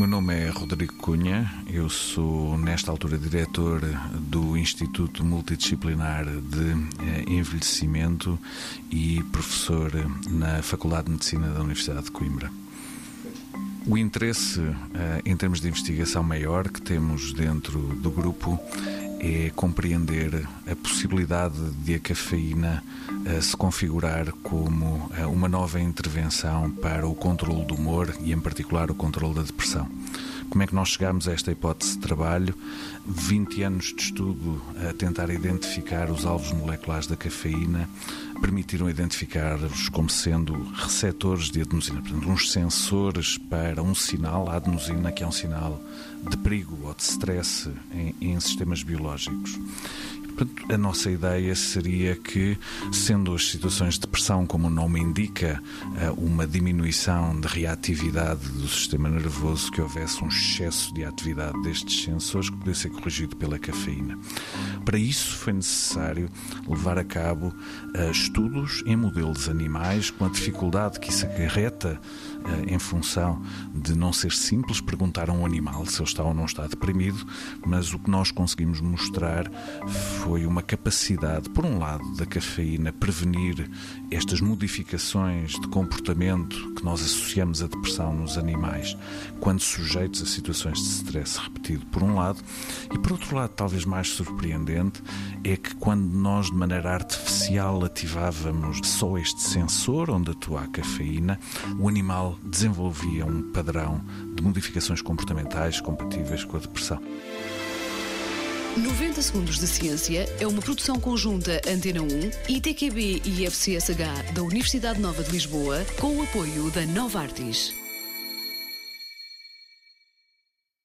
nome é Rodrigo Cunha, eu sou, nesta altura, diretor do Instituto Multidisciplinar de eh, Envelhecimento e professor na Faculdade de Medicina da Universidade de Coimbra. O interesse eh, em termos de investigação maior que temos dentro do grupo é compreender a possibilidade de a cafeína uh, se configurar como uh, uma nova intervenção para o controle do humor e, em particular, o controle da depressão. Como é que nós chegamos a esta hipótese de trabalho? 20 anos de estudo a tentar identificar os alvos moleculares da cafeína permitiram identificar-os como sendo receptores de adenosina, portanto, uns sensores para um sinal, a adenosina, que é um sinal de perigo ou de stress em, em sistemas biológicos. Portanto, a nossa ideia seria que, sendo as situações de depressão, como o nome indica, eh, uma diminuição de reatividade do sistema nervoso, que houvesse um excesso de atividade destes sensores que pudesse ser corrigido pela cafeína. Para isso foi necessário levar a cabo uh, estudos em modelos animais, com a dificuldade que isso acarreta em função de não ser simples perguntar a um animal se ele está ou não está deprimido, mas o que nós conseguimos mostrar foi uma capacidade, por um lado, da cafeína prevenir estas modificações de comportamento que nós associamos à depressão nos animais, quando sujeitos a situações de stress repetido, por um lado, e por outro lado, talvez mais surpreendente é que quando nós de maneira artificial ativávamos só este sensor onde atua a cafeína, o animal desenvolvia um padrão de modificações comportamentais compatíveis com a depressão. 90 Segundos de Ciência é uma produção conjunta Antena 1, ITQB e FCSH da Universidade Nova de Lisboa, com o apoio da Nova Artis.